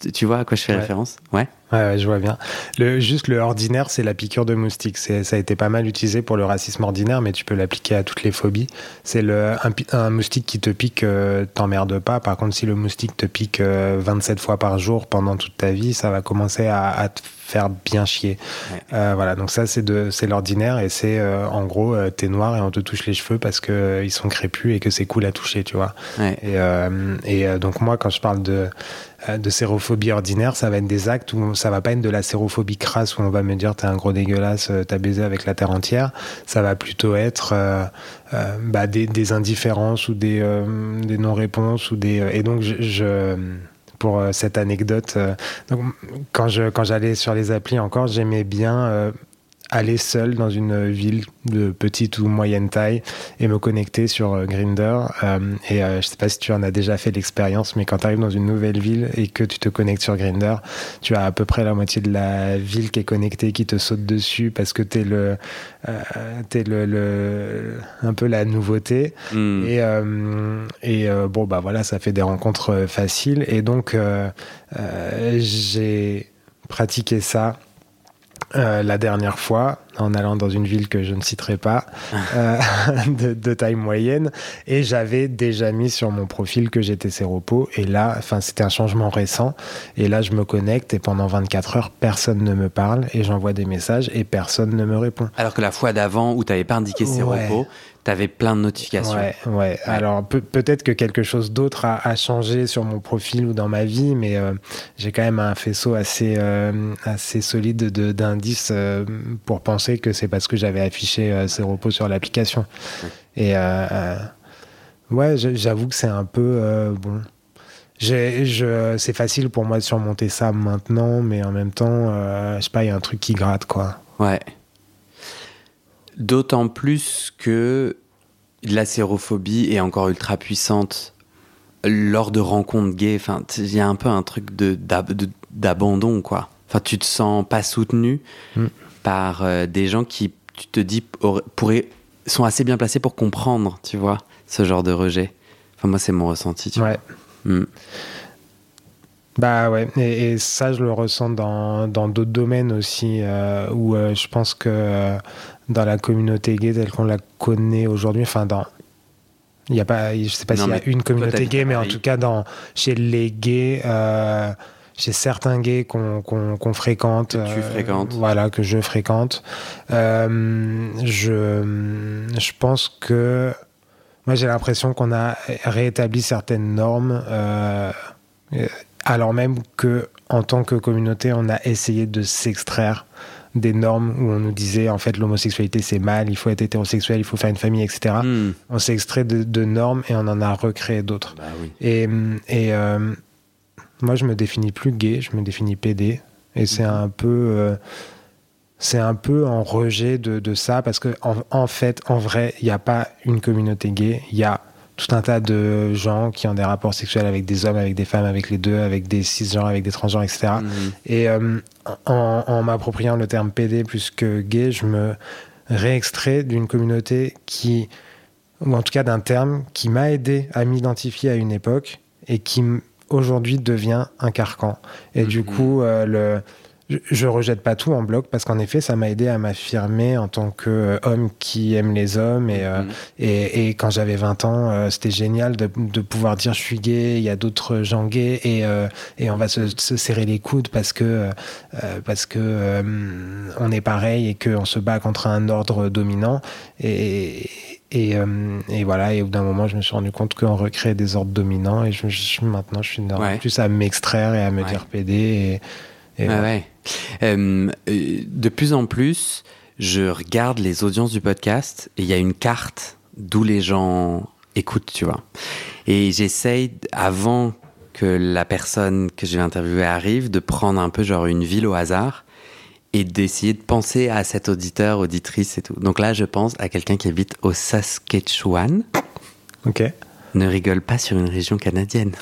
Tu, tu vois à quoi je fais Ouais. référence? Ouais. Ouais, ouais, je vois bien. Le, juste le ordinaire, c'est la piqûre de moustique. Ça a été pas mal utilisé pour le racisme ordinaire, mais tu peux l'appliquer à toutes les phobies. C'est le, un, moustique qui te pique, euh, t'emmerde pas. Par contre, si le moustique te pique euh, 27 fois par jour pendant toute ta vie, ça va commencer à, à te faire bien chier. Ouais. Euh, voilà, donc ça, c'est, l'ordinaire et c'est euh, en gros, t'es noir et on te touche les cheveux parce euh, ils sont crépus et que c'est cool à toucher, tu vois. Et, et donc moi, quand je parle de, de sérophobie ordinaire, ça va être des actes où ça va pas être de la sérophobie crasse où on va me dire t'es un gros dégueulasse, euh, t'as baisé avec la terre entière. Ça va plutôt être euh, euh, bah, des, des indifférences ou des, euh, des non-réponses ou des euh, et donc je, je- pour cette anecdote. Donc, quand je quand j'allais sur les applis encore, j'aimais bien aller seul dans une ville de petite ou moyenne taille et me connecter sur euh, Grinder. Euh, et euh, je sais pas si tu en as déjà fait l'expérience, mais quand tu arrives dans une nouvelle ville et que tu te connectes sur Grinder, tu as à peu près la moitié de la ville qui est connectée, qui te saute dessus parce que tu es le, es le, le, un peu la nouveauté. Hmm. Et, et bon, bah voilà, ça fait des rencontres faciles. Et donc, j'ai pratiqué ça euh, la dernière fois en allant dans une ville que je ne citerai pas euh, de, taille moyenne et j'avais déjà mis sur mon profil que j'étais séropo et là enfin c'était un changement récent et là je me connecte et pendant 24 heures personne ne me parle et j'envoie des messages et personne ne me répond. Alors que la fois d'avant où tu n'avais pas indiqué séropo tu plein de notifications. Ouais, ouais. Alors peut-être que quelque chose d'autre a, changé sur mon profil ou dans ma vie, mais euh, j'ai quand même un faisceau assez, euh, assez solide d'indices euh, pour penser que c'est parce que j'avais affiché ces repos sur l'application. Et ouais, j'avoue que c'est un peu bon. C'est facile pour moi de surmonter ça maintenant, mais en même temps, je sais pas, il y a un truc qui gratte, quoi. Ouais. D'autant plus que la sérophobie est encore ultra puissante lors de rencontres gays. Enfin, il y a un peu un truc d'abandon, quoi. Enfin, tu te sens pas soutenu mm. par euh, des gens qui, tu te dis, pourraient, sont assez bien placés pour comprendre, tu vois, ce genre de rejet. Enfin, moi, c'est mon ressenti, tu ouais. vois. Mm. Bah ouais, et, ça je le ressens dans d'autres domaines aussi, euh, où euh, je pense que dans la communauté gay telle qu'on la connaît aujourd'hui, enfin dans il y a pas je sais pas s'il y a une communauté gay mais en tout cas dans chez les gays euh, chez certains gays qu'on fréquente que tu euh, fréquentes. voilà que je fréquente. Euh, je je pense que moi j'ai l'impression qu'on a rétabli certaines normes alors même que en tant que communauté on a essayé de s'extraire des normes où on nous disait en fait l'homosexualité c'est mal, il faut être hétérosexuel, il faut faire une famille, etc. Hmm. On s'est extrait de, normes et on en a recréé d'autres. Bah et, et euh, moi je me définis plus gay, je me définis PD. Et c'est hmm. un peu. Euh, c'est un peu en rejet de, ça parce que en, fait, en vrai, il n'y a pas une communauté gay, il y a tout un tas de gens qui ont des rapports sexuels avec des hommes, avec des femmes, avec les deux, avec des cisgenres, avec des transgenres, etc. Et mhm. euh, en, m'appropriant le terme PD plus que gay, je me réextrais d'une communauté qui, ou en tout cas d'un terme qui m'a aidé à m'identifier à une époque et qui aujourd'hui devient un carcan. Et du mhm. coup, euh, le je, rejette pas tout en bloc parce qu'en effet, ça m'a aidé à m'affirmer en tant qu'homme euh, qui aime les hommes. Et, euh, mhm. et, et, quand j'avais 20 ans, euh, c'était génial de, de, pouvoir dire je suis gay, il y a d'autres gens gays et, et on va se, se, serrer les coudes parce que, parce que on est pareil et qu'on se bat contre un ordre dominant. Et, et, et, voilà, et au bout d'un moment, je me suis rendu compte qu'on recrée des ordres dominants et je, maintenant, je suis plus à m'extraire et à me dire PD. Et, et ouais. Euh, de plus en plus, je regarde les audiences du podcast et il y a une carte d'où les gens écoutent, tu vois. Et j'essaye, avant que la personne que je vais interviewer arrive, de prendre un peu genre une ville au hasard et d'essayer de penser à cet auditeur, auditrice et tout. Donc là, je pense à quelqu'un qui habite au Saskatchewan. Ok. Ne rigole pas sur une région canadienne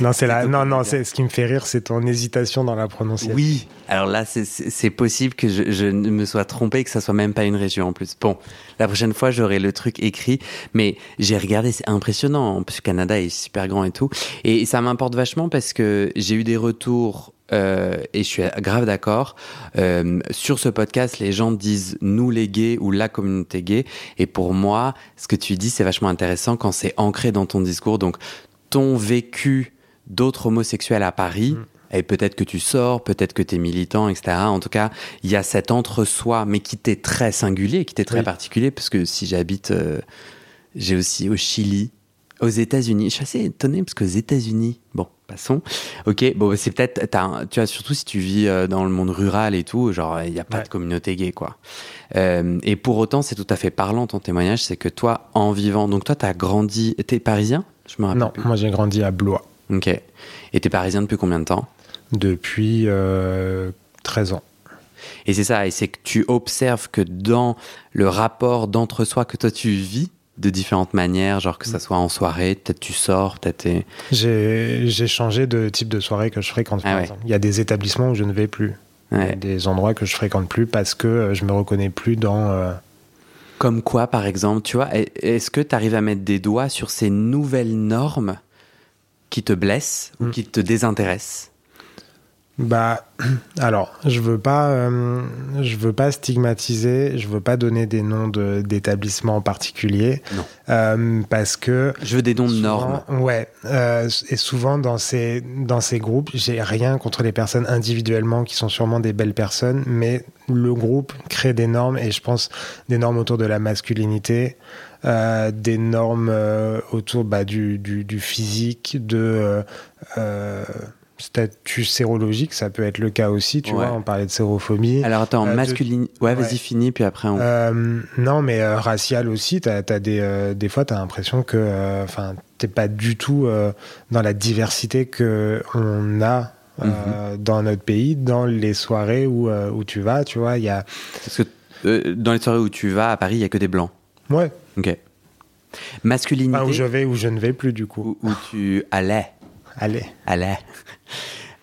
non, c'est là. Non, non, c'est ce qui me fait rire, c'est ton hésitation dans la prononciation. Oui. Alors là, c'est possible que je, ne me sois trompé et que ça soit même pas une région en plus. Bon, la prochaine fois, j'aurai le truc écrit, mais j'ai regardé, c'est impressionnant. En plus, Canada est super grand et tout, et ça m'importe vachement parce que j'ai eu des retours. Euh, et je suis grave d'accord. Euh, sur ce podcast, les gens disent nous les gays ou la communauté gay. Et pour moi, ce que tu dis, c'est vachement intéressant quand c'est ancré dans ton discours. Donc, ton vécu d'autres homosexuels à Paris. Mm. Et peut-être que tu sors, peut-être que tu es militant, etc. En tout cas, il y a cet entre-soi, mais qui t'est très singulier, qui t'est très particulier, parce que si j'habite, euh, j'ai aussi au Chili, aux États-Unis. Je suis assez étonné, parce qu'aux États-Unis, bon, passons. Ok, bon, c'est peut-être, tu vois, surtout si tu vis euh, dans le monde rural et tout, genre, il n'y a pas de communauté gay, quoi. Euh, et pour autant, c'est tout à fait parlant ton témoignage, c'est que toi, en vivant, donc toi, tu as grandi, t'es parisien? Non, moi j'ai grandi à Blois. Ok. Et t'es parisien depuis combien de temps? Depuis 13 ans. Et c'est ça, et c'est que tu observes que dans le rapport d'entre-soi que toi tu vis, de différentes manières, genre que ça soit en soirée, peut-être tu sors, peut-être J'ai changé de type de soirée que je fréquente, par ah exemple. Il y a des établissements où je ne vais plus. des endroits que je fréquente plus parce que euh, je me reconnais plus dans... Euh, Comme quoi, par exemple, tu vois, est-ce que tu arrives à mettre des doigts sur ces nouvelles normes qui te blessent ou mm. qui te désintéressent? Bah, alors, je veux pas, euh, je veux pas stigmatiser, je veux pas donner des noms d'établissements en particulier, non. Euh, parce que je veux des noms de normes. Ouais, euh, et souvent dans ces dans ces groupes, j'ai rien contre les personnes individuellement qui sont sûrement des belles personnes, mais le groupe crée des normes et je pense des normes autour de la masculinité. Euh, des normes euh, autour bah, du, du, du, physique, de euh, statut sérologique, ça peut être le cas aussi, tu vois, on parlait de sérophobie. Alors attends, euh, masculine, ouais, vas-y, finis, puis après on... Euh, non, mais euh, racial aussi, t'as, as des, des fois, t'as l'impression que, enfin, t'es pas du tout dans la diversité que on a mhm. dans notre pays, dans les soirées où, où tu vas, tu vois, il y a... Parce que dans les soirées où tu vas, à Paris, il y a que des blancs. Ouais. Ok. Masculinité... où je vais, où je ne vais plus, du coup. Où, où tu allais Allez. Allez.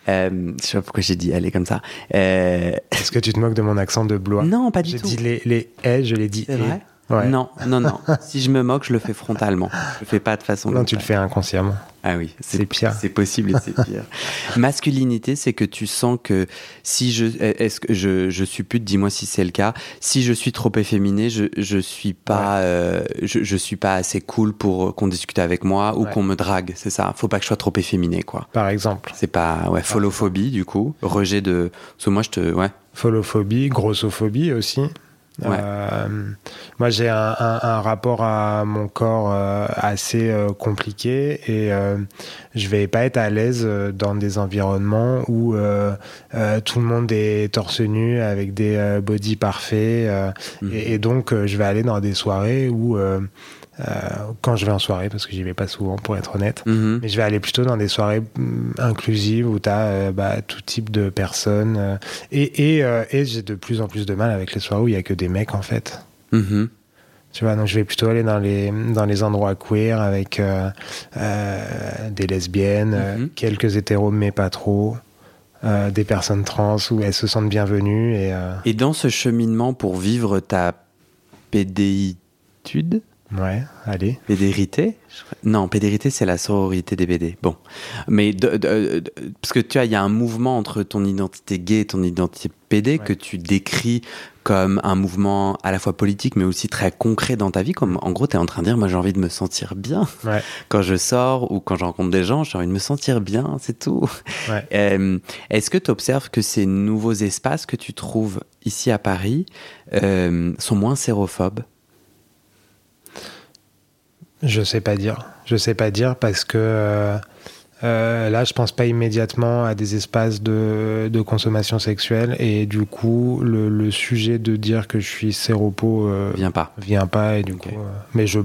Euh, je sais pas pourquoi j'ai dit allez comme ça. Euh... Est-ce que tu te moques de mon accent de blois? Non, pas du tout. J'ai dit les, les haies, je l'ai dit. C'est vrai? Non, non, non. si je me moque, je le fais frontalement. Je le fais pas de façon. Non, tu le fais inconsciemment. Ah oui, c'est pire. C'est possible et c'est pire. Masculinité, c'est que tu sens que si je, est-ce que je, je suis pute, dis-moi si c'est le cas. Si je suis trop efféminé, je, je suis pas, euh, je, je, suis pas assez cool pour qu'on discute avec moi ou qu'on me drague. C'est ça. Faut pas que je sois trop efféminé, quoi. Par exemple. C'est pas, ouais, folophobie, du coup. Rejet de, parce que moi, je te, ouais. Folophobie, grossophobie aussi. Euh, moi, j'ai un, rapport à mon corps euh, assez euh, compliqué et je vais pas être à l'aise dans des environnements où tout le monde est torse nu avec des body parfaits mhm. et, et, donc je vais aller dans des soirées où euh, quand je vais en soirée, parce que j'y vais pas souvent pour être honnête. Mhm. Mais je vais aller plutôt dans des soirées mm, inclusives où tu as euh, bah, tout type de personnes. Euh, et, et, et j'ai de plus en plus de mal avec les soirées où il y a que des mecs en fait. Mhm. Tu vois, donc je vais plutôt aller dans les, dans les endroits queer avec des lesbiennes, mhm. quelques hétéros, mais pas trop. des personnes trans où elles se sentent bienvenues. Et, et dans ce cheminement pour vivre ta pédéitude, Ouais, allez. Pédérité? Non, pédérité, c'est la sororité des BD. Bon. Mais, parce que tu vois, il y a un mouvement entre ton identité gay et ton identité PD que tu décris comme un mouvement à la fois politique, mais aussi très concret dans ta vie. Comme, en gros, tu es en train de dire, moi, j'ai envie de me sentir bien. Quand je sors ou quand je rencontre des gens, j'ai envie de me sentir bien, c'est tout. Euh, est-ce que tu observes que ces nouveaux espaces que tu trouves ici à Paris euh, sont moins sérophobes? Je sais pas dire. Je sais pas dire parce que euh, euh, là, je pense pas immédiatement à des espaces de, de consommation sexuelle et du coup, le, le, sujet de dire que je suis séropo euh, vient pas. Vient pas et du coup, euh, mais je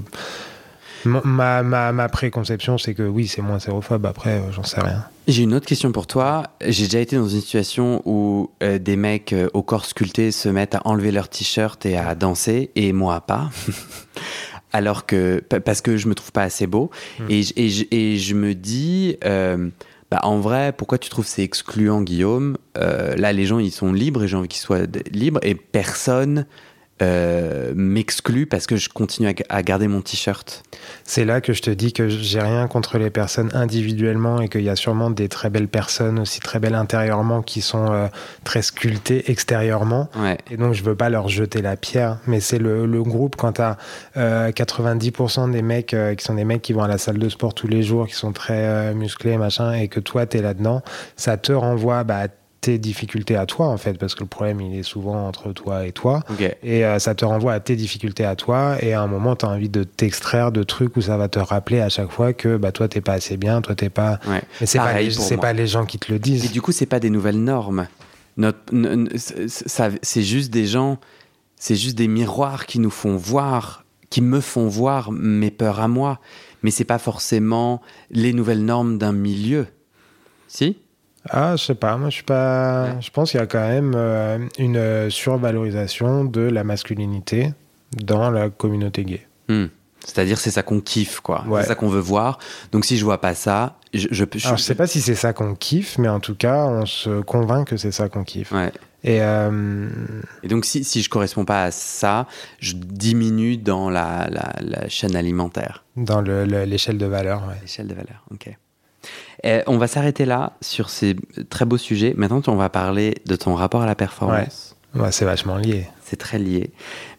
ma, ma, ma préconception, c'est que oui, c'est moins sérophobe. Après, j'en sais rien. J'ai une autre question pour toi. J'ai déjà été dans une situation où des mecs au corps sculpté se mettent à enlever leur t-shirt et à danser, et moi pas. alors que parce que je me trouve pas assez beau hmm. et, et, et, je me dis euh, bah, en vrai pourquoi tu trouves c'est excluant Guillaume? Euh, là les gens ils sont libres et j'ai envie qu'ils soient libres et personne euh, m'exclut parce que je continue à, garder mon t-shirt. C'est là que je te dis que j'ai rien contre les personnes individuellement et qu'il y a sûrement des très belles personnes aussi très belles intérieurement qui sont euh, très sculptées extérieurement. Et donc je veux pas leur jeter la pierre, mais c'est le, le, groupe quand tu as 90% des mecs euh, qui sont des mecs qui vont à la salle de sport tous les jours, qui sont très musclés machin, et que toi tu es là-dedans, ça te renvoie bah, tes difficultés à toi en fait parce que le problème il est souvent entre toi et toi. Et euh, ça te renvoie à tes difficultés à toi et à un moment tu as envie de t'extraire de trucs où ça va te rappeler à chaque fois que bah toi t'es pas assez bien toi t'es pas mais c'est pas les, pas les gens qui te le disent. Et du coup c'est pas des nouvelles normes. Notre, c'est juste des gens c'est juste des miroirs qui nous font voir qui me font voir mes peurs à moi. Mais c'est pas forcément les nouvelles normes d'un milieu. Si? Ah, je sais pas. Moi, je suis pas. Je pense qu'il y a quand même euh, une survalorisation de la masculinité dans la communauté gay. Hmm. C'est-à-dire, c'est ça qu'on kiffe, quoi. C'est ça qu'on veut voir. Donc, si je vois pas ça, je. Je, je... Alors, je sais pas si c'est ça qu'on kiffe, mais en tout cas, on se convainc que c'est ça qu'on kiffe. Ouais. Et, euh... Et, donc, si, si je corresponds pas à ça, je diminue dans la, la, la chaîne alimentaire. Dans l'échelle de valeur, ouais. L'échelle de valeur, ok. Et on va s'arrêter là sur ces très beaux sujets. Maintenant, on va parler de ton rapport à la performance. Ouais. c'est vachement lié. C'est très lié.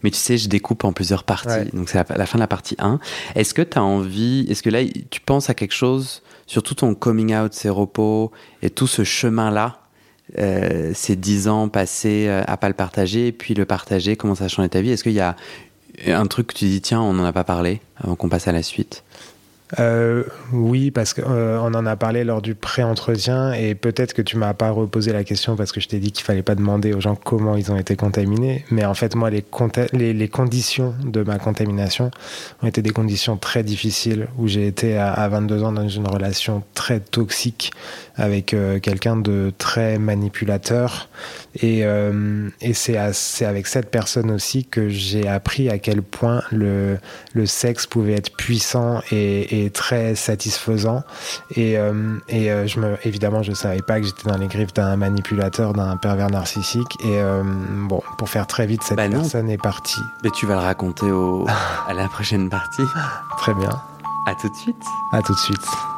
Mais tu sais, je découpe en plusieurs parties. Donc, c'est la, fin de la partie 1. Est-ce que tu as envie, est-ce que là, tu penses à quelque chose, sur tout ton coming out, ces repos et tout ce chemin-là, euh, ces dix ans passés euh, à pas le partager, et puis le partager, comment ça a changé ta vie? Est-ce qu'il y a un truc que tu dis, tiens, on n'en a pas parlé avant qu'on passe à la suite? Euh, oui, parce qu'on euh, en a parlé lors du pré-entretien et peut-être que tu m'as pas reposé la question parce que je t'ai dit qu'il fallait pas demander aux gens comment ils ont été contaminés. Mais en fait, moi, les, les, les conditions de ma contamination ont été des conditions très difficiles où j'ai été à, 22 ans dans une relation très toxique avec euh, quelqu'un de très manipulateur. Et, euh, et c'est avec cette personne aussi que j'ai appris à quel point le, le sexe pouvait être puissant et très satisfaisant. Et, euh, et euh, je me, évidemment, je savais pas que j'étais dans les griffes d'un manipulateur, d'un pervers narcissique. Et euh, bon, pour faire très vite, cette bah personne est partie. Mais tu vas le raconter au, à la prochaine partie. Très bien. À tout de suite. À tout de suite.